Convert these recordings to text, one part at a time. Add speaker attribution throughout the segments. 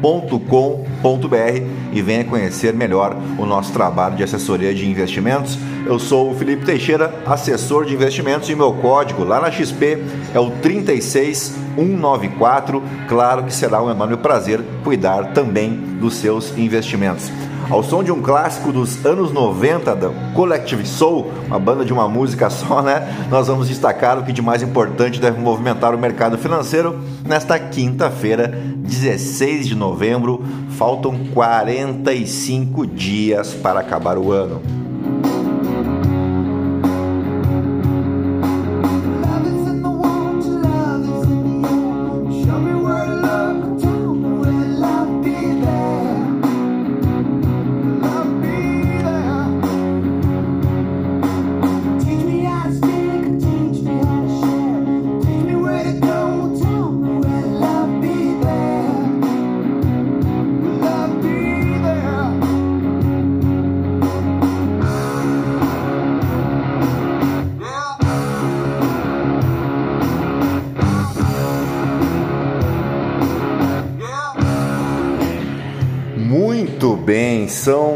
Speaker 1: Com.br e venha conhecer melhor o nosso trabalho de assessoria de investimentos. Eu sou o Felipe Teixeira, assessor de investimentos e meu código lá na XP é o 36194. Claro que será um enorme prazer cuidar também dos seus investimentos ao som de um clássico dos anos 90 da Collective Soul, uma banda de uma música só, né? Nós vamos destacar o que de mais importante deve movimentar o mercado financeiro nesta quinta-feira, 16 de novembro. Faltam 45 dias para acabar o ano.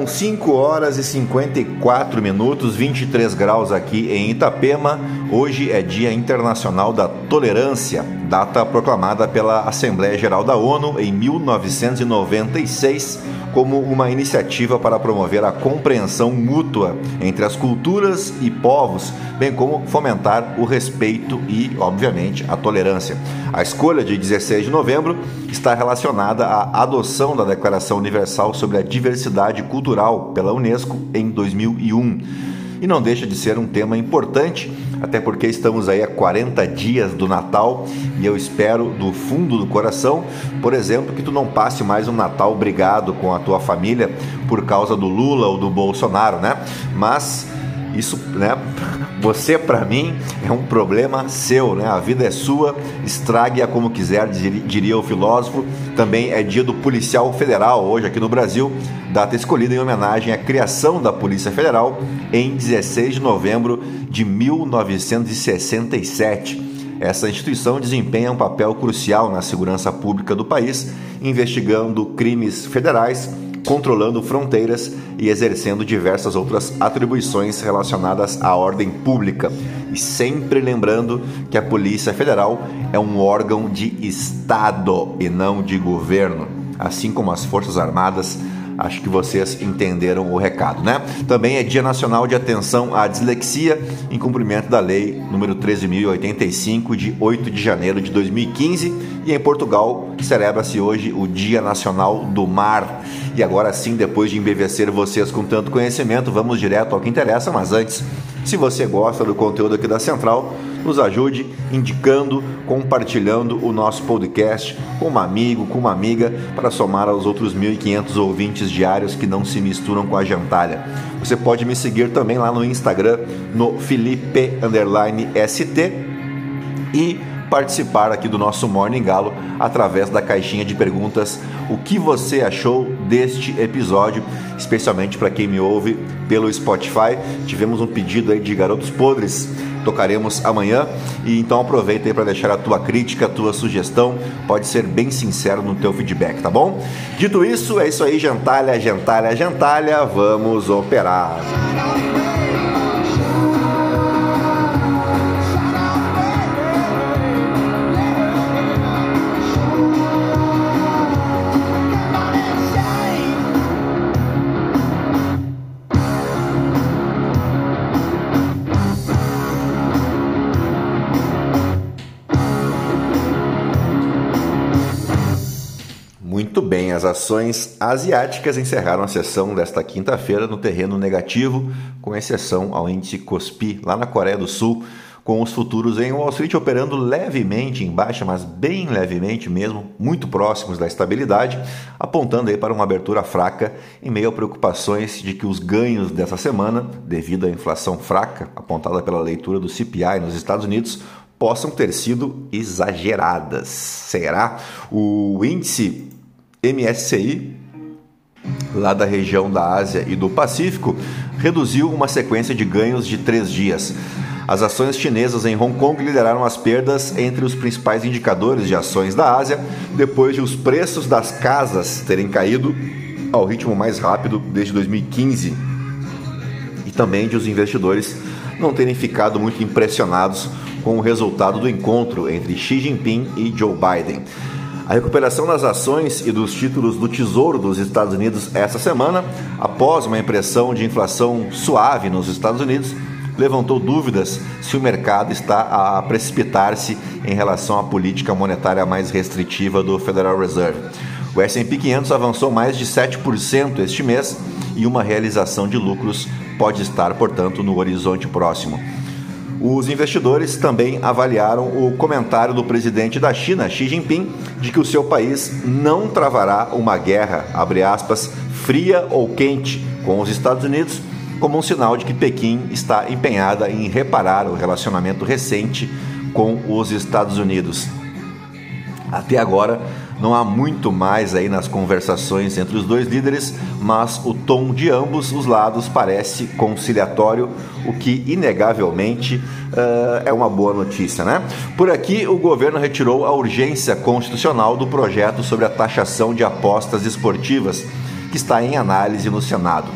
Speaker 1: São 5 horas e 54 minutos, 23 graus aqui em Itapema. Hoje é Dia Internacional da Tolerância, data proclamada pela Assembleia Geral da ONU em 1996 como uma iniciativa para promover a compreensão mútua entre as culturas e povos, bem como fomentar o respeito e, obviamente, a tolerância. A escolha de 16 de novembro está relacionada à adoção da Declaração Universal sobre a Diversidade Cultural pela Unesco em 2001 e não deixa de ser um tema importante, até porque estamos aí a 40 dias do Natal e eu espero do fundo do coração, por exemplo, que tu não passe mais um Natal brigado com a tua família por causa do Lula ou do Bolsonaro, né? Mas isso, né? Você para mim é um problema seu, né? A vida é sua, estrague-a como quiser, diria o filósofo. Também é dia do policial federal hoje aqui no Brasil, data escolhida em homenagem à criação da Polícia Federal em 16 de novembro de 1967. Essa instituição desempenha um papel crucial na segurança pública do país, investigando crimes federais controlando fronteiras e exercendo diversas outras atribuições relacionadas à ordem pública. E sempre lembrando que a Polícia Federal é um órgão de Estado e não de governo, assim como as Forças Armadas Acho que vocês entenderam o recado, né? Também é Dia Nacional de Atenção à Dislexia, em cumprimento da Lei número 13.085, de 8 de janeiro de 2015. E em Portugal celebra-se hoje o Dia Nacional do Mar. E agora sim, depois de embevecer vocês com tanto conhecimento, vamos direto ao que interessa. Mas antes, se você gosta do conteúdo aqui da Central, nos ajude indicando, compartilhando o nosso podcast com um amigo, com uma amiga, para somar aos outros 1.500 ouvintes diários que não se misturam com a gentalha. Você pode me seguir também lá no Instagram, no Felipe_ST e participar aqui do nosso Morning Galo através da caixinha de perguntas. O que você achou deste episódio, especialmente para quem me ouve pelo Spotify? Tivemos um pedido aí de garotos podres tocaremos amanhã. E então aproveita aí para deixar a tua crítica, a tua sugestão. Pode ser bem sincero no teu feedback, tá bom? Dito isso, é isso aí, gentalha, gentalha, gentalha. Vamos operar. Bem, as ações asiáticas encerraram a sessão desta quinta-feira no terreno negativo, com exceção ao índice Kospi, lá na Coreia do Sul, com os futuros em Wall Street operando levemente em baixa, mas bem levemente mesmo, muito próximos da estabilidade, apontando aí para uma abertura fraca em meio a preocupações de que os ganhos dessa semana, devido à inflação fraca apontada pela leitura do CPI nos Estados Unidos, possam ter sido exageradas. Será? O índice MSCI, lá da região da Ásia e do Pacífico, reduziu uma sequência de ganhos de três dias. As ações chinesas em Hong Kong lideraram as perdas entre os principais indicadores de ações da Ásia, depois de os preços das casas terem caído ao ritmo mais rápido desde 2015 e também de os investidores não terem ficado muito impressionados com o resultado do encontro entre Xi Jinping e Joe Biden. A recuperação das ações e dos títulos do Tesouro dos Estados Unidos essa semana, após uma impressão de inflação suave nos Estados Unidos, levantou dúvidas se o mercado está a precipitar-se em relação à política monetária mais restritiva do Federal Reserve. O S&P 500 avançou mais de 7% este mês e uma realização de lucros pode estar, portanto, no horizonte próximo. Os investidores também avaliaram o comentário do presidente da China, Xi Jinping, de que o seu país não travará uma guerra, aspas, fria ou quente, com os Estados Unidos, como um sinal de que Pequim está empenhada em reparar o relacionamento recente com os Estados Unidos. Até agora, não há muito mais aí nas conversações entre os dois líderes, mas o tom de ambos os lados parece conciliatório, o que inegavelmente uh, é uma boa notícia, né? Por aqui, o governo retirou a urgência constitucional do projeto sobre a taxação de apostas esportivas, que está em análise no Senado.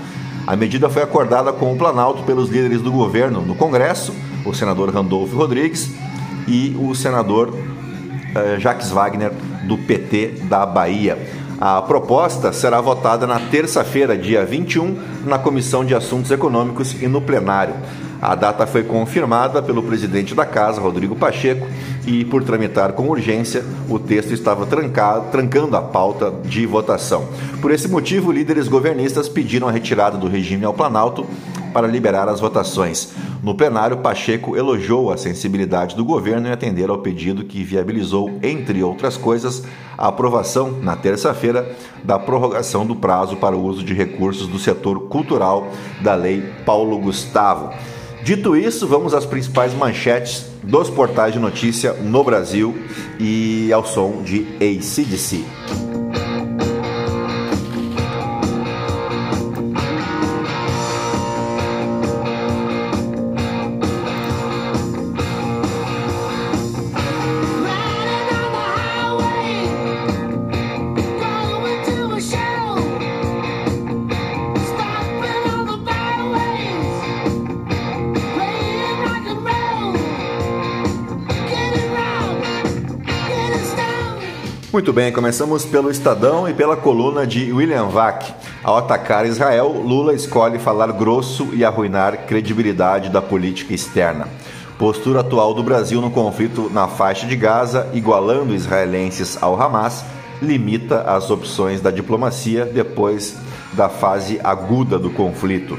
Speaker 1: A medida foi acordada com o Planalto pelos líderes do governo no Congresso, o senador Randolfo Rodrigues e o senador uh, Jacques Wagner do PT da Bahia. A proposta será votada na terça-feira, dia 21, na Comissão de Assuntos Econômicos e no plenário. A data foi confirmada pelo presidente da Casa, Rodrigo Pacheco, e, por tramitar com urgência, o texto estava trancado, trancando a pauta de votação. Por esse motivo, líderes governistas pediram a retirada do regime ao Planalto para liberar as votações. No plenário, Pacheco elogiou a sensibilidade do governo em atender ao pedido que viabilizou, entre outras coisas, a aprovação, na terça-feira, da prorrogação do prazo para o uso de recursos do setor cultural da Lei Paulo Gustavo. Dito isso, vamos às principais manchetes dos portais de notícia no Brasil e ao som de ACDC. Muito bem, começamos pelo Estadão e pela coluna de William Vac. Ao atacar Israel, Lula escolhe falar grosso e arruinar credibilidade da política externa. Postura atual do Brasil no conflito na faixa de Gaza, igualando israelenses ao Hamas, limita as opções da diplomacia depois da fase aguda do conflito.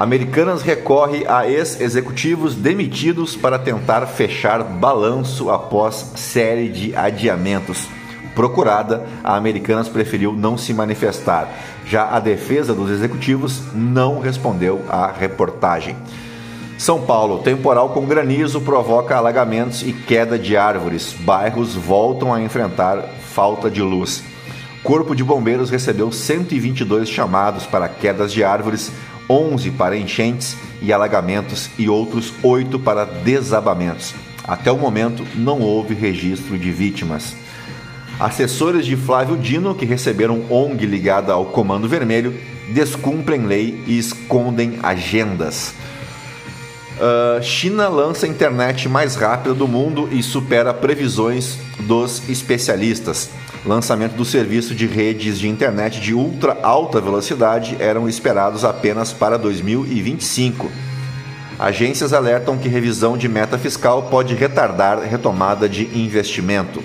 Speaker 1: Americanas recorre a ex-executivos demitidos para tentar fechar balanço após série de adiamentos. Procurada, a Americanas preferiu não se manifestar. Já a defesa dos executivos não respondeu à reportagem. São Paulo, temporal com granizo provoca alagamentos e queda de árvores. Bairros voltam a enfrentar falta de luz. Corpo de Bombeiros recebeu 122 chamados para quedas de árvores 11 para enchentes e alagamentos e outros 8 para desabamentos. Até o momento, não houve registro de vítimas. Assessores de Flávio Dino, que receberam ONG ligada ao Comando Vermelho, descumprem lei e escondem agendas. Uh, China lança a internet mais rápida do mundo e supera previsões dos especialistas lançamento do serviço de redes de internet de ultra alta velocidade eram esperados apenas para 2025. Agências alertam que revisão de meta fiscal pode retardar retomada de investimento.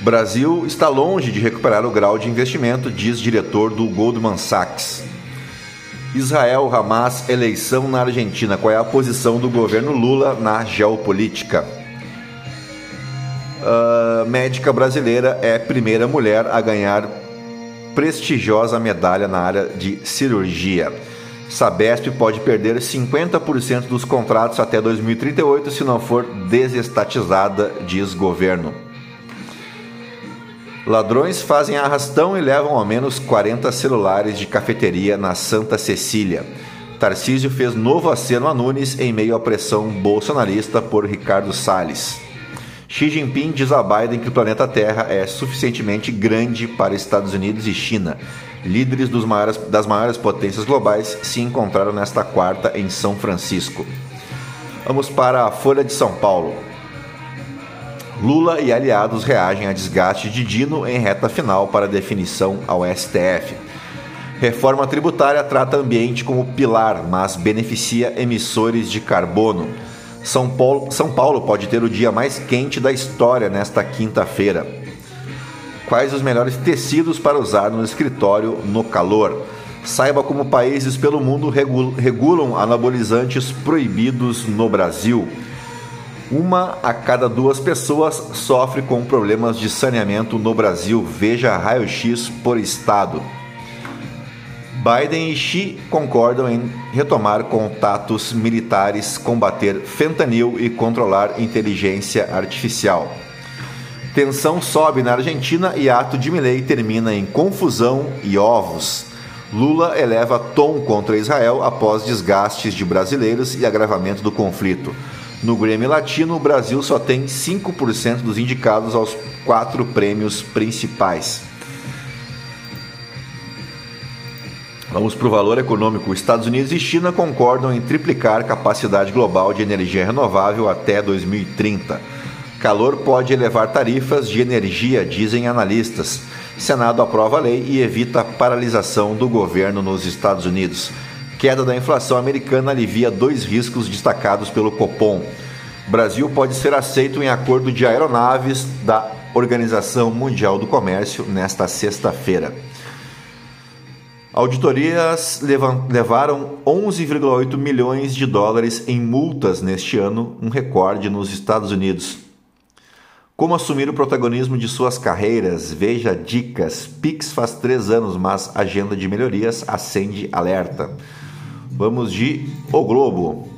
Speaker 1: Brasil está longe de recuperar o grau de investimento, diz diretor do Goldman Sachs. Israel, Hamas, eleição na Argentina. Qual é a posição do governo Lula na geopolítica? Médica brasileira é a primeira mulher a ganhar prestigiosa medalha na área de cirurgia. Sabesp pode perder 50% dos contratos até 2038 se não for desestatizada, diz governo. Ladrões fazem arrastão e levam ao menos 40 celulares de cafeteria na Santa Cecília. Tarcísio fez novo aceno a Nunes em meio à pressão bolsonarista por Ricardo Salles. Xi Jinping diz a Biden que o planeta Terra é suficientemente grande para Estados Unidos e China. Líderes maiores, das maiores potências globais se encontraram nesta quarta em São Francisco. Vamos para a Folha de São Paulo. Lula e aliados reagem a desgaste de Dino em reta final para definição ao STF. Reforma tributária trata ambiente como pilar, mas beneficia emissores de carbono. São Paulo, São Paulo pode ter o dia mais quente da história nesta quinta-feira. Quais os melhores tecidos para usar no escritório no calor? Saiba como países pelo mundo regulam anabolizantes proibidos no Brasil. Uma a cada duas pessoas sofre com problemas de saneamento no Brasil. Veja raio-x por estado. Biden e Xi concordam em retomar contatos militares, combater fentanil e controlar inteligência artificial. Tensão sobe na Argentina e ato de Milley termina em confusão e ovos. Lula eleva tom contra Israel após desgastes de brasileiros e agravamento do conflito. No Grammy Latino, o Brasil só tem 5% dos indicados aos quatro prêmios principais. Vamos para o valor econômico. Estados Unidos e China concordam em triplicar capacidade global de energia renovável até 2030. Calor pode elevar tarifas de energia, dizem analistas. Senado aprova a lei e evita paralisação do governo nos Estados Unidos queda da inflação americana alivia dois riscos destacados pelo Copom. Brasil pode ser aceito em acordo de aeronaves da Organização Mundial do Comércio nesta sexta-feira. Auditorias levaram 11,8 milhões de dólares em multas neste ano, um recorde nos Estados Unidos. Como assumir o protagonismo de suas carreiras? Veja dicas. Pix faz três anos, mas agenda de melhorias acende alerta. Vamos de O Globo.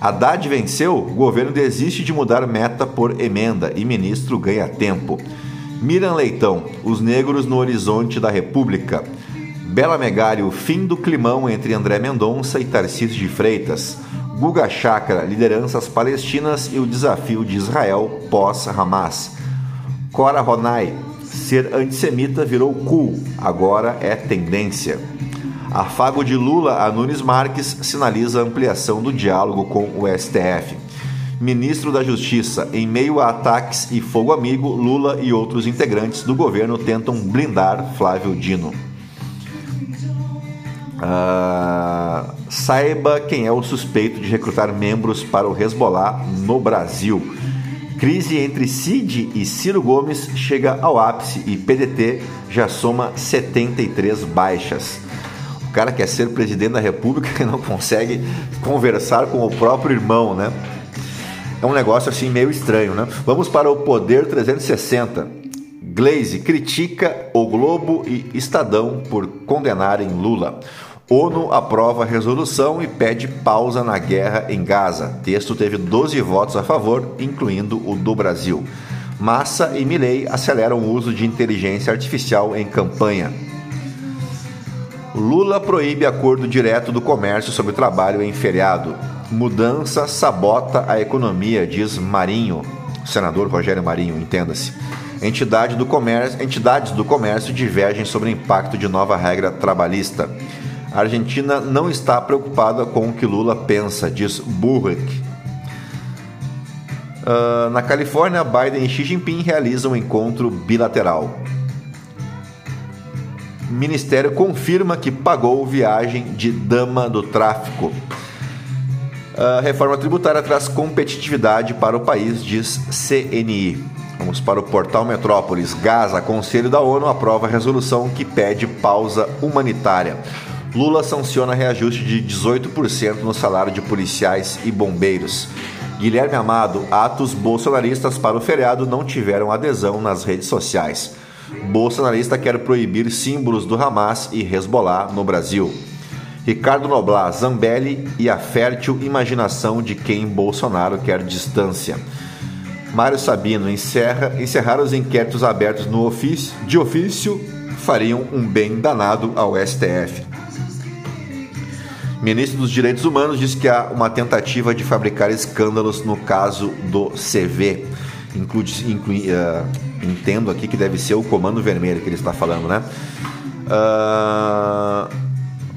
Speaker 1: Haddad venceu, o governo desiste de mudar meta por emenda e ministro ganha tempo. Miran Leitão, os negros no horizonte da República. Bela Megali, o fim do climão entre André Mendonça e Tarcísio de Freitas. Guga Chakra, lideranças palestinas e o desafio de Israel pós-Hamas. Cora Ronay, ser antissemita virou cool, agora é tendência. Afago de Lula a Nunes Marques sinaliza ampliação do diálogo com o STF. Ministro da Justiça, em meio a ataques e fogo amigo, Lula e outros integrantes do governo tentam blindar Flávio Dino. Uh, saiba quem é o suspeito de recrutar membros para o Hezbollah no Brasil. Crise entre Cid e Ciro Gomes chega ao ápice e PDT já soma 73 baixas. O cara quer ser presidente da República e não consegue conversar com o próprio irmão, né? É um negócio assim meio estranho, né? Vamos para o Poder 360. Glaze critica o Globo e Estadão por condenarem Lula. ONU aprova a resolução e pede pausa na guerra em Gaza. Texto teve 12 votos a favor, incluindo o do Brasil. Massa e Milley aceleram o uso de inteligência artificial em campanha. Lula proíbe acordo direto do comércio sobre trabalho em feriado. Mudança sabota a economia, diz Marinho, senador Rogério Marinho, entenda-se. Entidade do comércio, entidades do comércio divergem sobre o impacto de nova regra trabalhista. A Argentina não está preocupada com o que Lula pensa, diz Burrick. Uh, na Califórnia, Biden e Xi Jinping realizam um encontro bilateral. Ministério confirma que pagou viagem de dama do tráfico. A reforma tributária traz competitividade para o país, diz CNI. Vamos para o portal Metrópolis. Gaza, Conselho da ONU aprova resolução que pede pausa humanitária. Lula sanciona reajuste de 18% no salário de policiais e bombeiros. Guilherme Amado, atos bolsonaristas para o feriado não tiveram adesão nas redes sociais. Bolsonarista quer proibir símbolos do Hamas e Hezbollah no Brasil. Ricardo Noblar, Zambelli e a fértil imaginação de quem Bolsonaro quer distância. Mário Sabino encerra, encerrar os inquéritos abertos no ofício, de ofício fariam um bem danado ao STF. Ministro dos Direitos Humanos diz que há uma tentativa de fabricar escândalos no caso do CV. Inclui, inclui, uh, entendo aqui que deve ser o Comando Vermelho que ele está falando, né? Uh,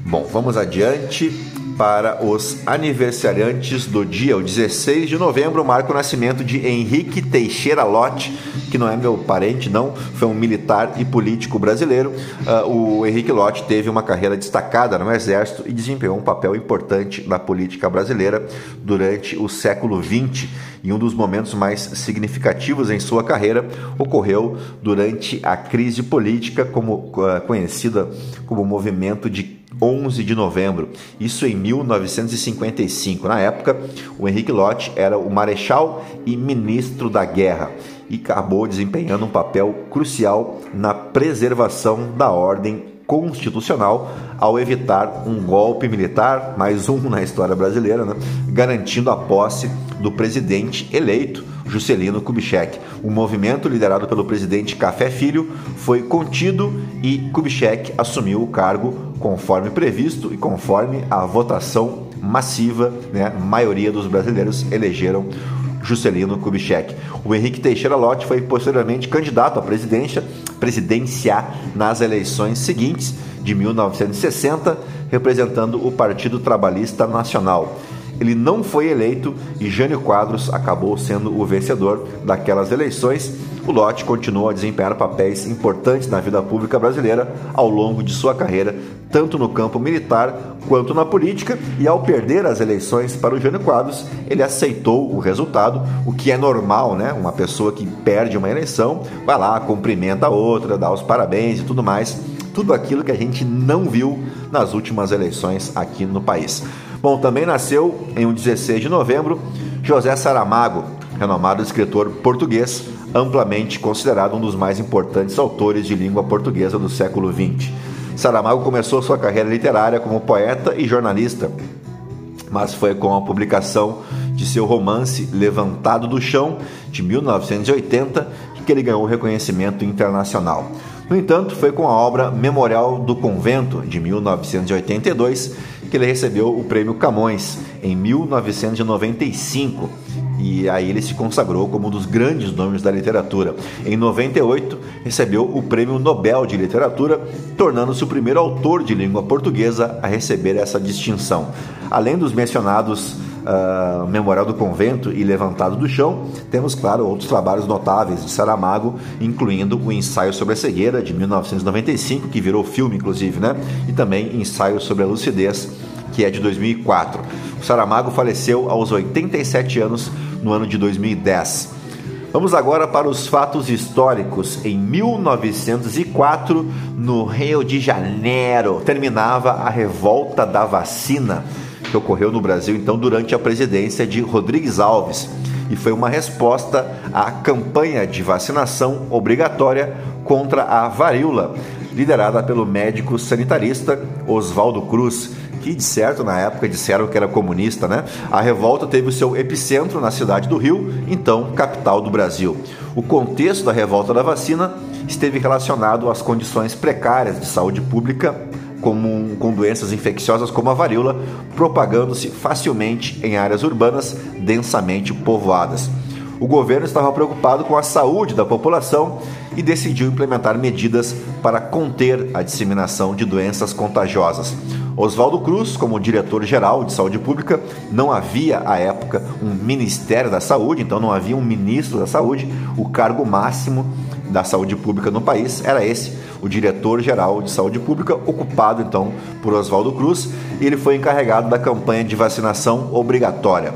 Speaker 1: bom, vamos adiante para os aniversariantes do dia. O 16 de novembro marca o nascimento de Henrique Teixeira Lott, que não é meu parente, não, foi um militar e político brasileiro. Uh, o Henrique Lott teve uma carreira destacada no Exército e desempenhou um papel importante na política brasileira durante o século XX. E um dos momentos mais significativos em sua carreira ocorreu durante a crise política, como uh, conhecida como movimento de 11 de novembro, isso em 1955. Na época, o Henrique Lott era o marechal e ministro da guerra e acabou desempenhando um papel crucial na preservação da ordem constitucional ao evitar um golpe militar, mais um na história brasileira, né? garantindo a posse do presidente eleito, Juscelino Kubitschek. O movimento liderado pelo presidente Café Filho foi contido e Kubitschek assumiu o cargo conforme previsto e conforme a votação massiva, né? A maioria dos brasileiros elegeram Juscelino Kubitschek. O Henrique Teixeira Lott foi posteriormente candidato à presidência, presidência nas eleições seguintes de 1960, representando o Partido Trabalhista Nacional. Ele não foi eleito e Jânio Quadros acabou sendo o vencedor daquelas eleições o Lott continuou a desempenhar papéis importantes na vida pública brasileira ao longo de sua carreira, tanto no campo militar quanto na política, e ao perder as eleições para o Jânio Quadros, ele aceitou o resultado, o que é normal, né? Uma pessoa que perde uma eleição vai lá, cumprimenta a outra, dá os parabéns e tudo mais. Tudo aquilo que a gente não viu nas últimas eleições aqui no país. Bom, também nasceu em um 16 de novembro José Saramago, renomado escritor português, amplamente considerado um dos mais importantes autores de língua portuguesa do século XX. Saramago começou sua carreira literária como poeta e jornalista, mas foi com a publicação de seu romance Levantado do Chão, de 1980, que ele ganhou reconhecimento internacional. No entanto, foi com a obra Memorial do Convento, de 1982, que ele recebeu o Prêmio Camões, em 1995 e aí ele se consagrou como um dos grandes nomes da literatura. Em 98, recebeu o Prêmio Nobel de Literatura, tornando-se o primeiro autor de língua portuguesa a receber essa distinção. Além dos mencionados uh, Memorial do Convento e Levantado do Chão, temos, claro, outros trabalhos notáveis de Saramago, incluindo o Ensaio sobre a Cegueira, de 1995, que virou filme, inclusive, né? E também Ensaio sobre a Lucidez, que é de 2004. O Saramago faleceu aos 87 anos no ano de 2010. Vamos agora para os fatos históricos. Em 1904, no Rio de Janeiro, terminava a revolta da vacina, que ocorreu no Brasil então durante a presidência de Rodrigues Alves, e foi uma resposta à campanha de vacinação obrigatória contra a varíola, liderada pelo médico sanitarista Oswaldo Cruz que de certo na época disseram que era comunista, né? A revolta teve o seu epicentro na cidade do Rio, então capital do Brasil. O contexto da revolta da vacina esteve relacionado às condições precárias de saúde pública como, com doenças infecciosas como a varíola, propagando-se facilmente em áreas urbanas densamente povoadas. O governo estava preocupado com a saúde da população e decidiu implementar medidas para conter a disseminação de doenças contagiosas. Oswaldo Cruz, como diretor-geral de saúde pública, não havia à época um Ministério da Saúde, então não havia um ministro da Saúde. O cargo máximo da saúde pública no país era esse, o diretor-geral de saúde pública, ocupado então por Oswaldo Cruz, e ele foi encarregado da campanha de vacinação obrigatória.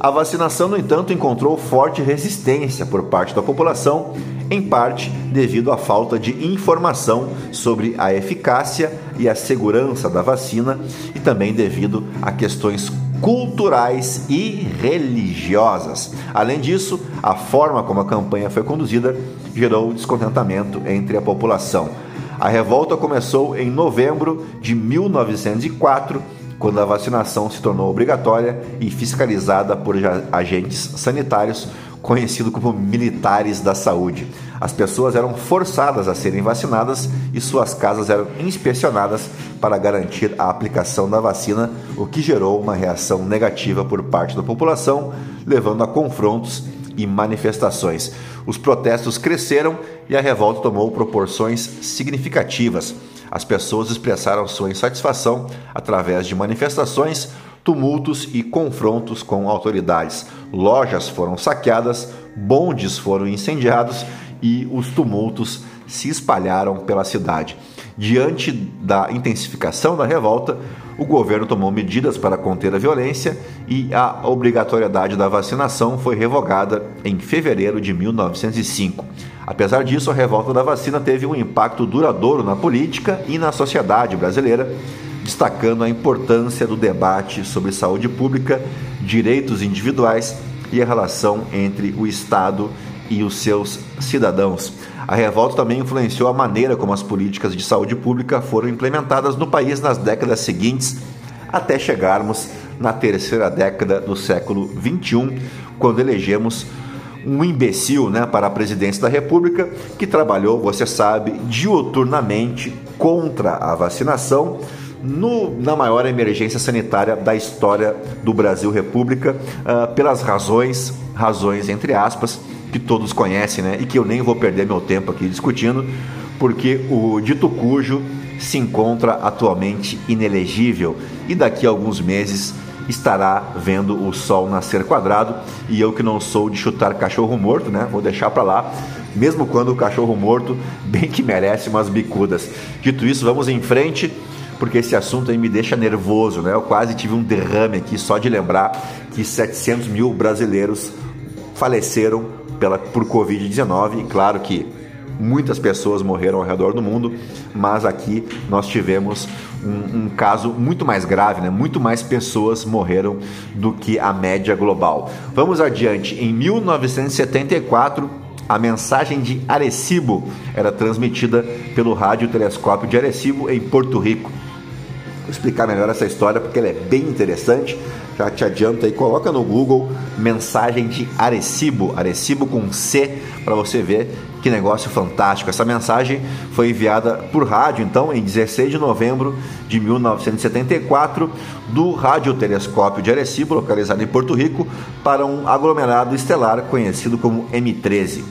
Speaker 1: A vacinação, no entanto, encontrou forte resistência por parte da população, em parte devido à falta de informação sobre a eficácia e a segurança da vacina e também devido a questões culturais e religiosas. Além disso, a forma como a campanha foi conduzida gerou descontentamento entre a população. A revolta começou em novembro de 1904 quando a vacinação se tornou obrigatória e fiscalizada por agentes sanitários, conhecidos como militares da saúde. As pessoas eram forçadas a serem vacinadas e suas casas eram inspecionadas para garantir a aplicação da vacina, o que gerou uma reação negativa por parte da população, levando a confrontos e manifestações. Os protestos cresceram e a revolta tomou proporções significativas. As pessoas expressaram sua insatisfação através de manifestações, tumultos e confrontos com autoridades. Lojas foram saqueadas, bondes foram incendiados e os tumultos se espalharam pela cidade. Diante da intensificação da revolta, o governo tomou medidas para conter a violência e a obrigatoriedade da vacinação foi revogada em fevereiro de 1905. Apesar disso, a revolta da vacina teve um impacto duradouro na política e na sociedade brasileira, destacando a importância do debate sobre saúde pública, direitos individuais e a relação entre o Estado e os seus cidadãos. A revolta também influenciou a maneira como as políticas de saúde pública foram implementadas no país nas décadas seguintes, até chegarmos na terceira década do século XXI, quando elegemos um imbecil né, para a presidência da República que trabalhou, você sabe, diuturnamente contra a vacinação. No, na maior emergência sanitária da história do Brasil República, uh, pelas razões, razões entre aspas, que todos conhecem, né? E que eu nem vou perder meu tempo aqui discutindo, porque o dito cujo se encontra atualmente inelegível e daqui a alguns meses estará vendo o sol nascer quadrado e eu que não sou de chutar cachorro morto, né? Vou deixar para lá, mesmo quando o cachorro morto bem que merece umas bicudas. Dito isso, vamos em frente, porque esse assunto aí me deixa nervoso, né? Eu quase tive um derrame aqui só de lembrar que 700 mil brasileiros faleceram pela, por Covid-19 e claro que muitas pessoas morreram ao redor do mundo, mas aqui nós tivemos um, um, caso muito mais grave, né? muito mais pessoas morreram do que a média global. Vamos adiante. Em 1974, a mensagem de Arecibo era transmitida pelo rádio telescópio de Arecibo em Porto Rico. Explicar melhor essa história porque ela é bem interessante. Já te adianto aí, coloca no Google mensagem de Arecibo, Arecibo com C, para você ver que negócio fantástico. Essa mensagem foi enviada por rádio, então, em 16 de novembro de 1974, do radiotelescópio de Arecibo, localizado em Porto Rico, para um aglomerado estelar conhecido como M13.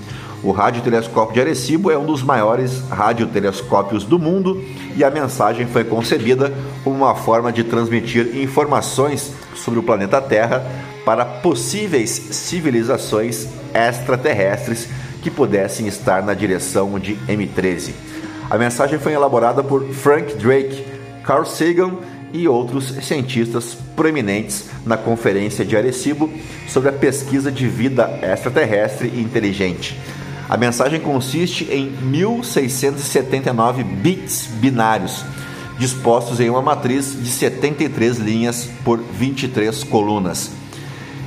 Speaker 1: O radiotelescópio de Arecibo é um dos maiores radiotelescópios do mundo e a mensagem foi concebida como uma forma de transmitir informações sobre o planeta Terra para possíveis civilizações extraterrestres que pudessem estar na direção de M13. A mensagem foi elaborada por Frank Drake, Carl Sagan e outros cientistas proeminentes na Conferência de Arecibo sobre a pesquisa de vida extraterrestre inteligente. A mensagem consiste em 1679 bits binários, dispostos em uma matriz de 73 linhas por 23 colunas.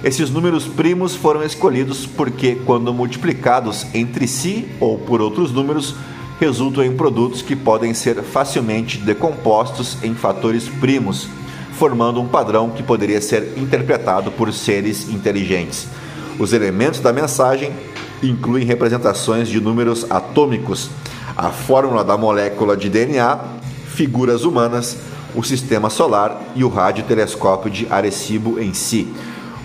Speaker 1: Esses números primos foram escolhidos porque, quando multiplicados entre si ou por outros números, resultam em produtos que podem ser facilmente decompostos em fatores primos, formando um padrão que poderia ser interpretado por seres inteligentes. Os elementos da mensagem incluem representações de números atômicos, a fórmula da molécula de DNA, figuras humanas, o sistema solar e o radiotelescópio de Arecibo em si.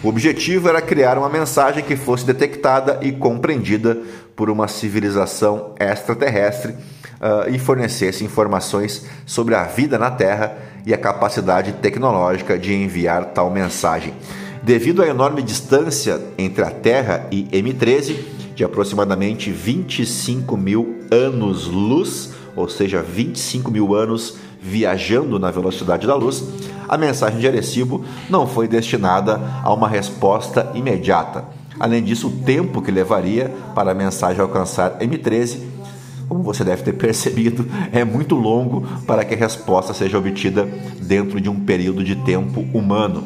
Speaker 1: O objetivo era criar uma mensagem que fosse detectada e compreendida por uma civilização extraterrestre uh, e fornecesse informações sobre a vida na Terra e a capacidade tecnológica de enviar tal mensagem. Devido à enorme distância entre a Terra e M13, de aproximadamente 25 mil anos-luz, ou seja, 25 mil anos viajando na velocidade da luz, a mensagem de Arecibo não foi destinada a uma resposta imediata. Além disso, o tempo que levaria para a mensagem alcançar M13, como você deve ter percebido, é muito longo para que a resposta seja obtida dentro de um período de tempo humano.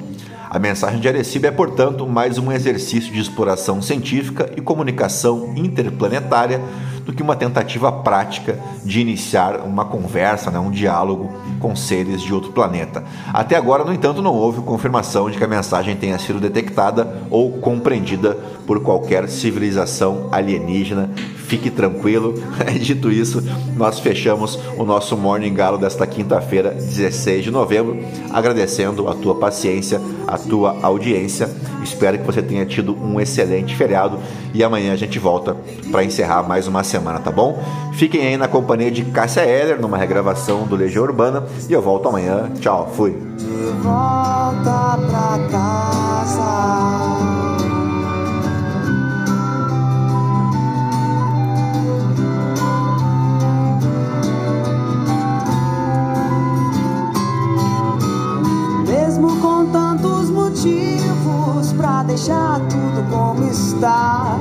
Speaker 1: A mensagem de Arecibo é, portanto, mais um exercício de exploração científica e comunicação interplanetária do que uma tentativa prática de iniciar uma conversa, né, um diálogo com seres de outro planeta. Até agora, no entanto, não houve confirmação de que a mensagem tenha sido detectada ou compreendida por qualquer civilização alienígena. Fique tranquilo. Dito isso, nós fechamos o nosso Morning Galo desta quinta-feira, 16 de novembro, agradecendo a tua paciência, a tua audiência. Espero que você tenha tido um excelente feriado e amanhã a gente volta para encerrar mais uma semana, tá bom? Fiquem aí na companhia de Cássia Heller numa regravação do Legião Urbana e eu volto amanhã. Tchau, fui. De volta pra casa. motivos pra deixar tudo como está.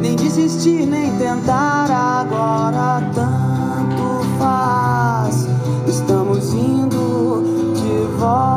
Speaker 1: Nem desistir, nem tentar agora tanto faz. Estamos indo de volta.